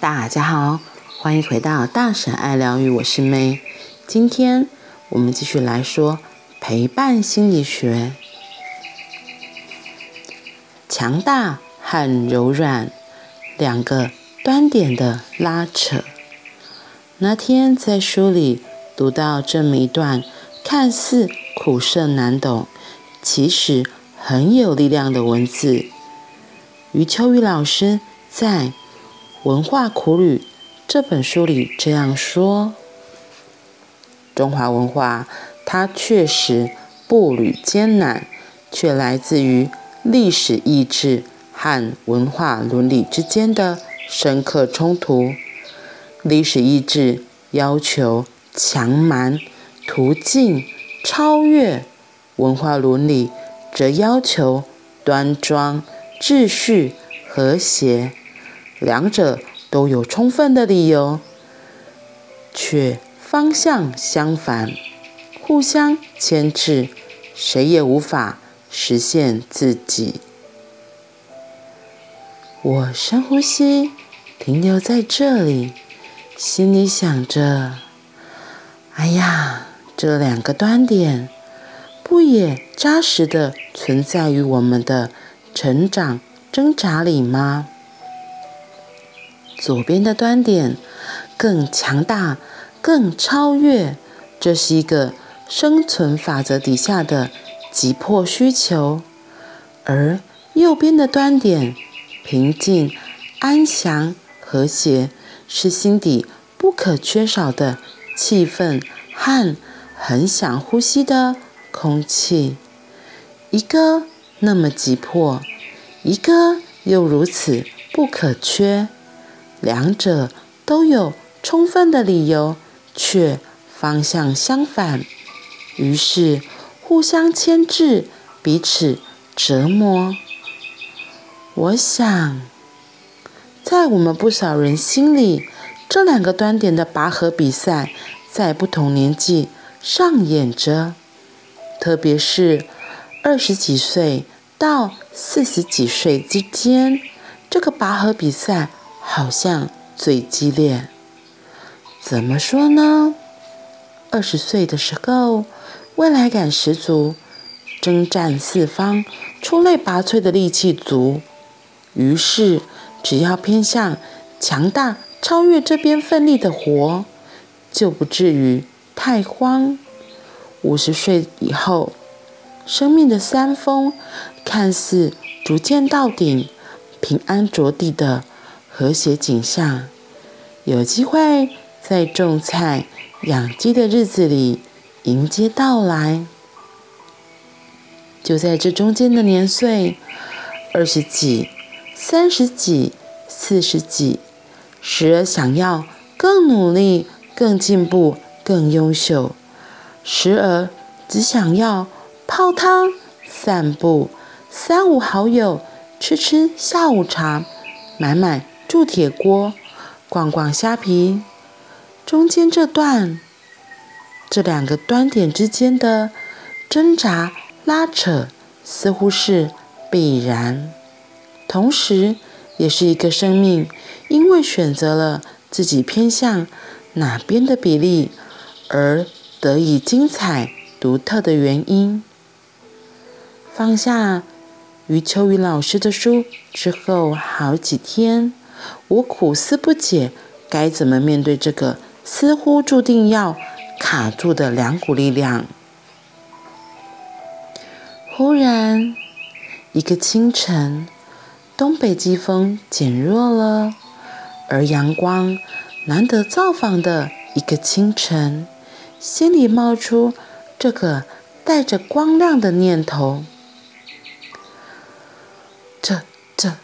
大家好，欢迎回到大婶爱疗愈，我是 May。今天我们继续来说陪伴心理学，强大和柔软两个端点的拉扯。那天在书里读到这么一段看似苦涩难懂，其实很有力量的文字。余秋雨老师在《文化苦旅》这本书里这样说：中华文化，它确实步履艰难，却来自于历史意志和文化伦理之间的深刻冲突。历史意志要求强蛮、途径、超越；文化伦理则要求端庄、秩序、和谐。两者都有充分的理由，却方向相反，互相牵制，谁也无法实现自己。我深呼吸，停留在这里，心里想着：哎呀，这两个端点，不也扎实地存在于我们的成长挣扎里吗？左边的端点更强大、更超越，这是一个生存法则底下的急迫需求；而右边的端点平静、安详、和谐，是心底不可缺少的气氛和很想呼吸的空气。一个那么急迫，一个又如此不可缺。两者都有充分的理由，却方向相反，于是互相牵制，彼此折磨。我想，在我们不少人心里，这两个端点的拔河比赛在不同年纪上演着，特别是二十几岁到四十几岁之间，这个拔河比赛。好像最激烈。怎么说呢？二十岁的时候，未来感十足，征战四方，出类拔萃的力气足。于是，只要偏向强大、超越这边奋力的活，就不至于太慌。五十岁以后，生命的山峰看似逐渐到顶，平安着地的。和谐景象，有机会在种菜、养鸡的日子里迎接到来。就在这中间的年岁，二十几、三十几、四十几，时而想要更努力、更进步、更优秀；时而只想要泡汤、散步、三五好友吃吃下午茶、买买。铸铁锅，逛逛虾皮，中间这段，这两个端点之间的挣扎拉扯，似乎是必然，同时也是一个生命因为选择了自己偏向哪边的比例而得以精彩独特的原因。放下余秋雨老师的书之后，好几天。我苦思不解，该怎么面对这个似乎注定要卡住的两股力量。忽然，一个清晨，东北季风减弱了，而阳光难得造访的一个清晨，心里冒出这个带着光亮的念头。这这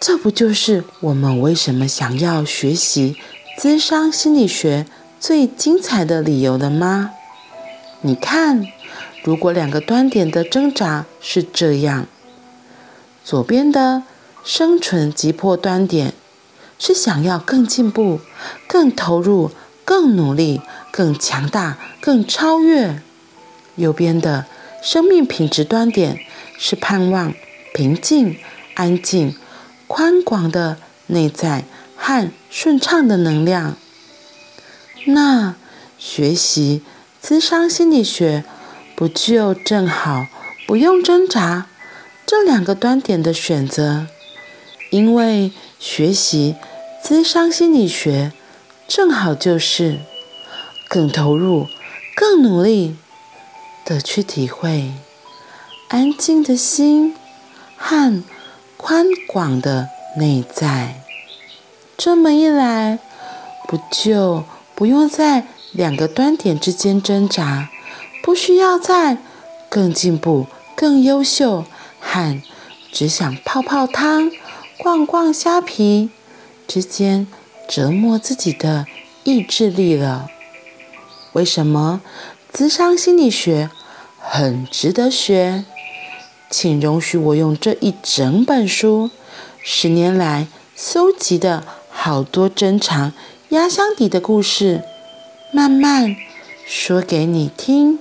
这不就是我们为什么想要学习资商心理学最精彩的理由了吗？你看，如果两个端点的挣扎是这样，左边的生存急迫端点是想要更进步、更投入、更努力、更强大、更超越；右边的生命品质端点是盼望平静、安静。宽广的内在和顺畅的能量。那学习咨商心理学，不就正好不用挣扎这两个端点的选择？因为学习咨商心理学，正好就是更投入、更努力的去体会安静的心和宽广的内在。这么一来，不就不用在两个端点之间挣扎，不需要在更进步、更优秀和只想泡泡汤、逛逛虾皮之间折磨自己的意志力了。为什么咨商心理学很值得学？请容许我用这一整本书十年来搜集的好多珍藏压箱底的故事，慢慢说给你听。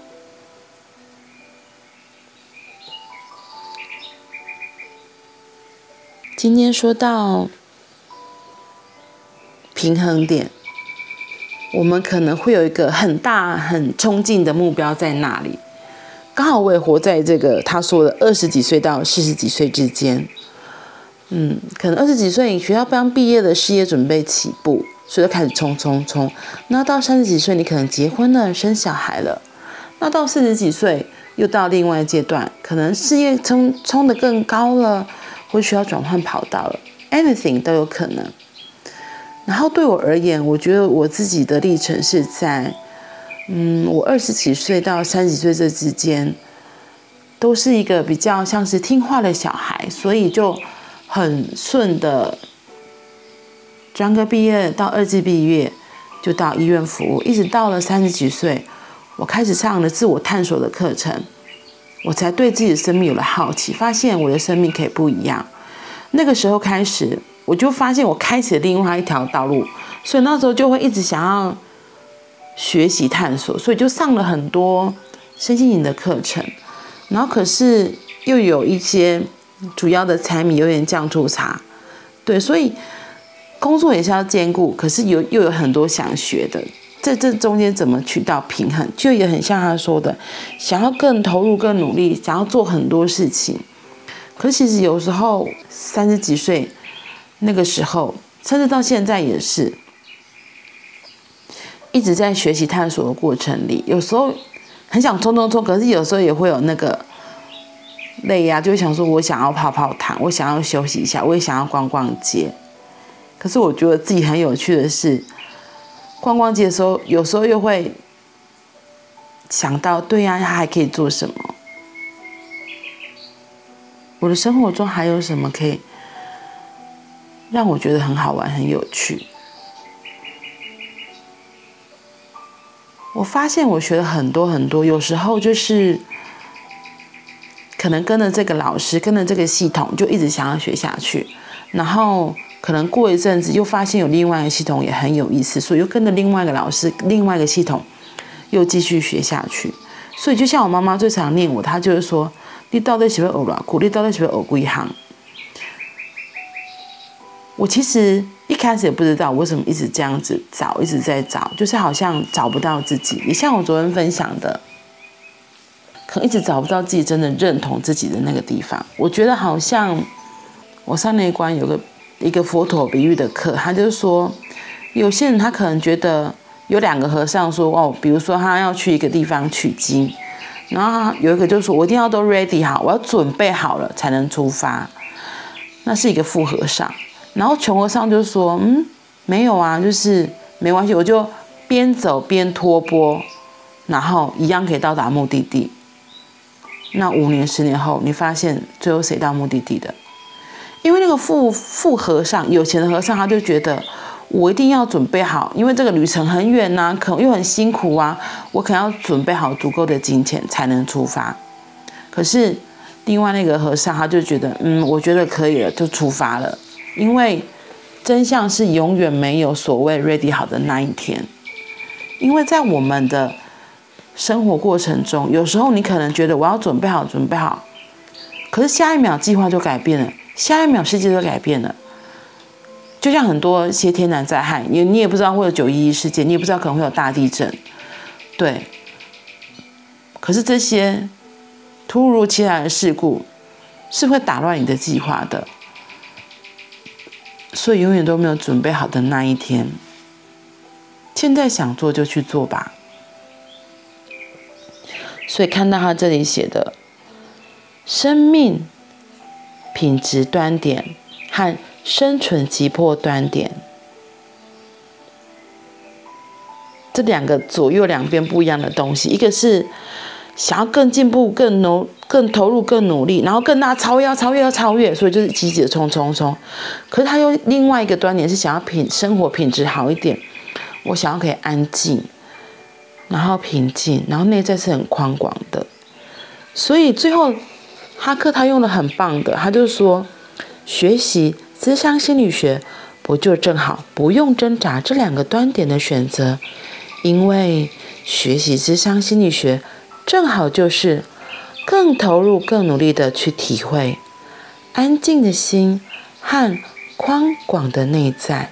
今天说到平衡点，我们可能会有一个很大、很冲劲的目标在那里。刚好我也活在这个他说的二十几岁到四十几岁之间。嗯，可能二十几岁，你学校刚毕业的事业准备起步，所以就开始冲冲冲。那到三十几岁，你可能结婚了，生小孩了。那到四十几岁，又到另外一阶段，可能事业冲冲得更高了。或需要转换跑道了，anything 都有可能。然后对我而言，我觉得我自己的历程是在，嗯，我二十几岁到三十岁这之间，都是一个比较像是听话的小孩，所以就很顺的，专科毕业到二级毕业，就到医院服务，一直到了三十几岁，我开始上了自我探索的课程。我才对自己的生命有了好奇，发现我的生命可以不一样。那个时候开始，我就发现我开启了另外一条道路，所以那时候就会一直想要学习探索，所以就上了很多身心灵的课程。然后可是又有一些主要的柴米油盐酱醋茶，对，所以工作也是要兼顾，可是有又有很多想学的。在这中间怎么取到平衡，就也很像他说的，想要更投入、更努力，想要做很多事情。可是其实有时候三十几岁那个时候，甚至到现在也是一直在学习探索的过程里。有时候很想冲冲冲，可是有时候也会有那个累呀，就想说我想要泡泡糖，我想要休息一下，我也想要逛逛街。可是我觉得自己很有趣的是。逛逛街的时候，有时候又会想到，对呀，他还可以做什么？我的生活中还有什么可以让我觉得很好玩、很有趣？我发现我学了很多很多，有时候就是可能跟着这个老师，跟着这个系统，就一直想要学下去，然后。可能过一阵子又发现有另外一个系统也很有意思，所以又跟着另外一个老师、另外一个系统又继续学下去。所以就像我妈妈最常念我，她就是说：“你到底喜欢学哪苦？你到底喜欢学几行？”我其实一开始也不知道为什么一直这样子找，一直在找，就是好像找不到自己。也像我昨天分享的，可能一直找不到自己真的认同自己的那个地方。我觉得好像我上那一关有个。一个佛陀比喻的课，他就说，有些人他可能觉得有两个和尚说哦，比如说他要去一个地方取经，然后有一个就说，我一定要都 ready 好，我要准备好了才能出发。那是一个富和尚，然后穷和尚就说，嗯，没有啊，就是没关系，我就边走边托钵，然后一样可以到达目的地。那五年、十年后，你发现最后谁到目的地的？因为那个富富和尚，有钱的和尚，他就觉得我一定要准备好，因为这个旅程很远呐、可又很辛苦啊，我可能要准备好足够的金钱才能出发。可是另外那个和尚，他就觉得，嗯，我觉得可以了，就出发了。因为真相是永远没有所谓 ready 好的那一天，因为在我们的生活过程中，有时候你可能觉得我要准备好，准备好，可是下一秒计划就改变了。下一秒世界都改变了，就像很多一些天然灾害，你你也不知道会有九一一事件，你也不知道可能会有大地震，对。可是这些突如其来的事故是会打乱你的计划的，所以永远都没有准备好的那一天。现在想做就去做吧。所以看到他这里写的生命品质端点和。生存急迫端点，这两个左右两边不一样的东西，一个是想要更进步、更努、更投入、更努力，然后更大超越、要超越、要超越，所以就是积极的冲冲冲。可是他又另外一个端点是想要品生活品质好一点，我想要可以安静，然后平静，然后内在是很宽广的。所以最后哈克他用的很棒的，他就说学习。咨商心理学不就正好不用挣扎这两个端点的选择，因为学习咨商心理学正好就是更投入、更努力的去体会安静的心和宽广的内在。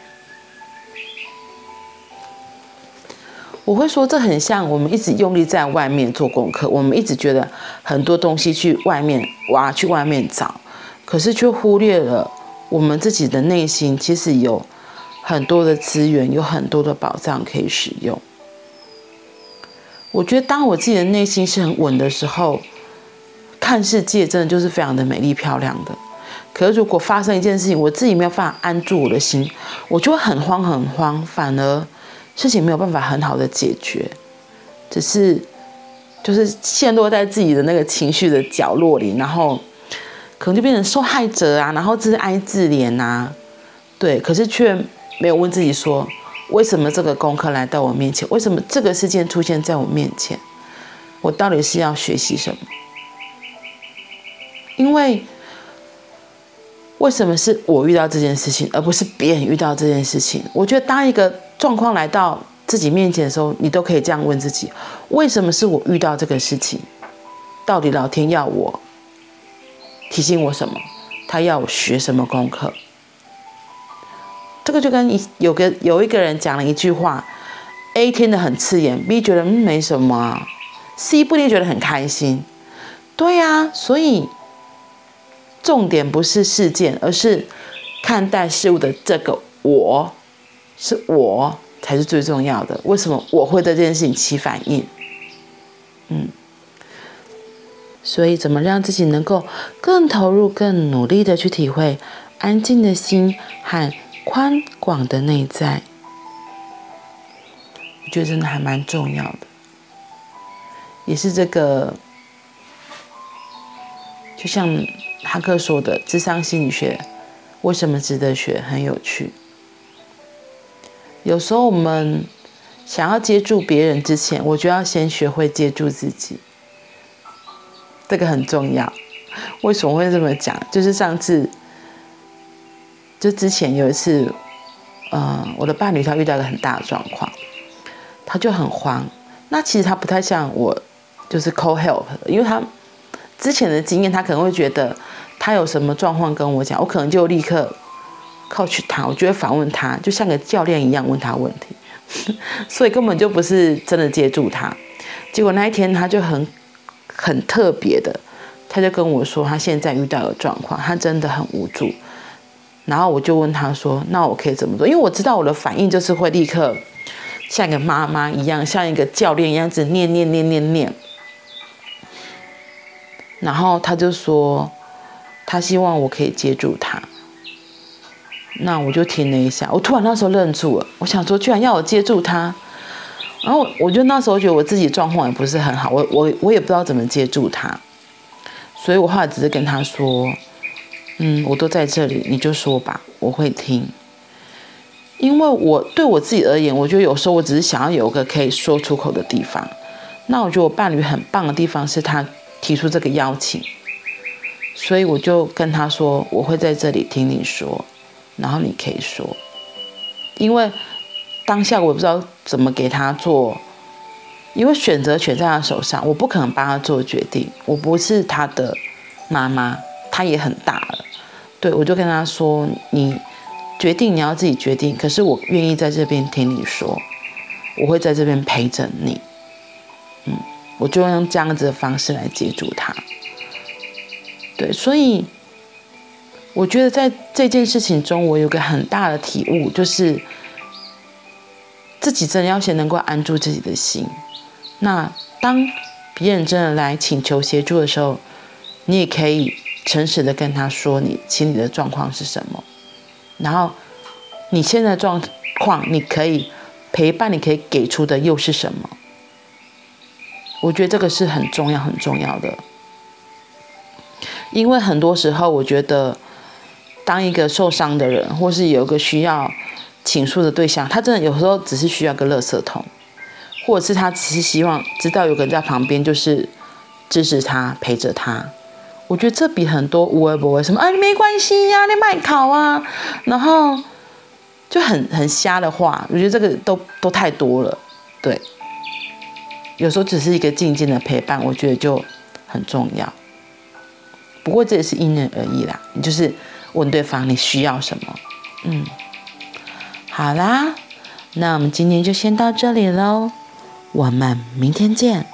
我会说，这很像我们一直用力在外面做功课，我们一直觉得很多东西去外面挖、去外面找，可是却忽略了。我们自己的内心其实有很多的资源，有很多的宝藏可以使用。我觉得，当我自己的内心是很稳的时候，看世界真的就是非常的美丽漂亮的。可是，如果发生一件事情，我自己没有办法安住我的心，我就会很慌很慌，反而事情没有办法很好的解决，只是就是陷落在自己的那个情绪的角落里，然后。可能就变成受害者啊，然后自哀自怜呐，对，可是却没有问自己说，为什么这个功课来到我面前？为什么这个事件出现在我面前？我到底是要学习什么？因为为什么是我遇到这件事情，而不是别人遇到这件事情？我觉得当一个状况来到自己面前的时候，你都可以这样问自己：为什么是我遇到这个事情？到底老天要我？提醒我什么？他要我学什么功课？这个就跟一有个有一个人讲了一句话，A 听得很刺眼，B 觉得嗯没什么，C 不一定觉得很开心。对呀，所以重点不是事件，而是看待事物的这个我，是我才是最重要的。为什么我会对这件事情起反应？嗯。所以，怎么让自己能够更投入、更努力的去体会安静的心和宽广的内在？我觉得真的还蛮重要的，也是这个，就像哈克说的，智商心理学为什么值得学？很有趣。有时候我们想要接住别人之前，我就要先学会接住自己。这个很重要，为什么会这么讲？就是上次，就之前有一次，呃，我的伴侣他遇到一个很大的状况，他就很慌。那其实他不太像我，就是 call help，因为他之前的经验，他可能会觉得他有什么状况跟我讲，我可能就立刻 coach 他，我就会反问他，就像个教练一样问他问题，所以根本就不是真的接住他。结果那一天他就很。很特别的，他就跟我说，他现在遇到的状况，他真的很无助。然后我就问他说：“那我可以怎么做？”因为我知道我的反应就是会立刻像一个妈妈一样，像一个教练一样子念念念念念。然后他就说，他希望我可以接住他。那我就停了一下，我突然那时候愣住了，我想说，居然要我接住他。然后我就那时候觉得我自己状况也不是很好，我我我也不知道怎么接住他，所以我后来只是跟他说，嗯，我都在这里，你就说吧，我会听。因为我对我自己而言，我觉得有时候我只是想要有个可以说出口的地方。那我觉得我伴侣很棒的地方是他提出这个邀请，所以我就跟他说，我会在这里听你说，然后你可以说，因为。当下我不知道怎么给他做，因为选择权在他手上，我不可能帮他做决定。我不是他的妈妈，他也很大了。对，我就跟他说：“你决定你要自己决定，可是我愿意在这边听你说，我会在这边陪着你。嗯，我就用这样子的方式来接住他。对，所以我觉得在这件事情中，我有个很大的体悟，就是自己真的要先能够安住自己的心。那当别人真的来请求协助的时候，你也可以诚实的跟他说你心里的状况是什么，然后你现在状况，你可以陪伴，你可以给出的又是什么？我觉得这个是很重要、很重要的。因为很多时候，我觉得当一个受伤的人，或是有一个需要倾诉的对象，他真的有时候只是需要个垃圾桶，或者是他只是希望知道有个人在旁边，就是支持他、陪着他。我觉得这比很多无微不微什么啊，没关系呀、啊，你卖考啊，然后就很很瞎的话，我觉得这个都都太多了。对，有时候只是一个静静的陪伴，我觉得就很重要。不过这也是因人而异啦，你就是问对方你需要什么，嗯，好啦，那我们今天就先到这里喽，我们明天见，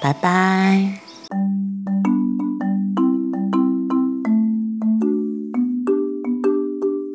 拜拜。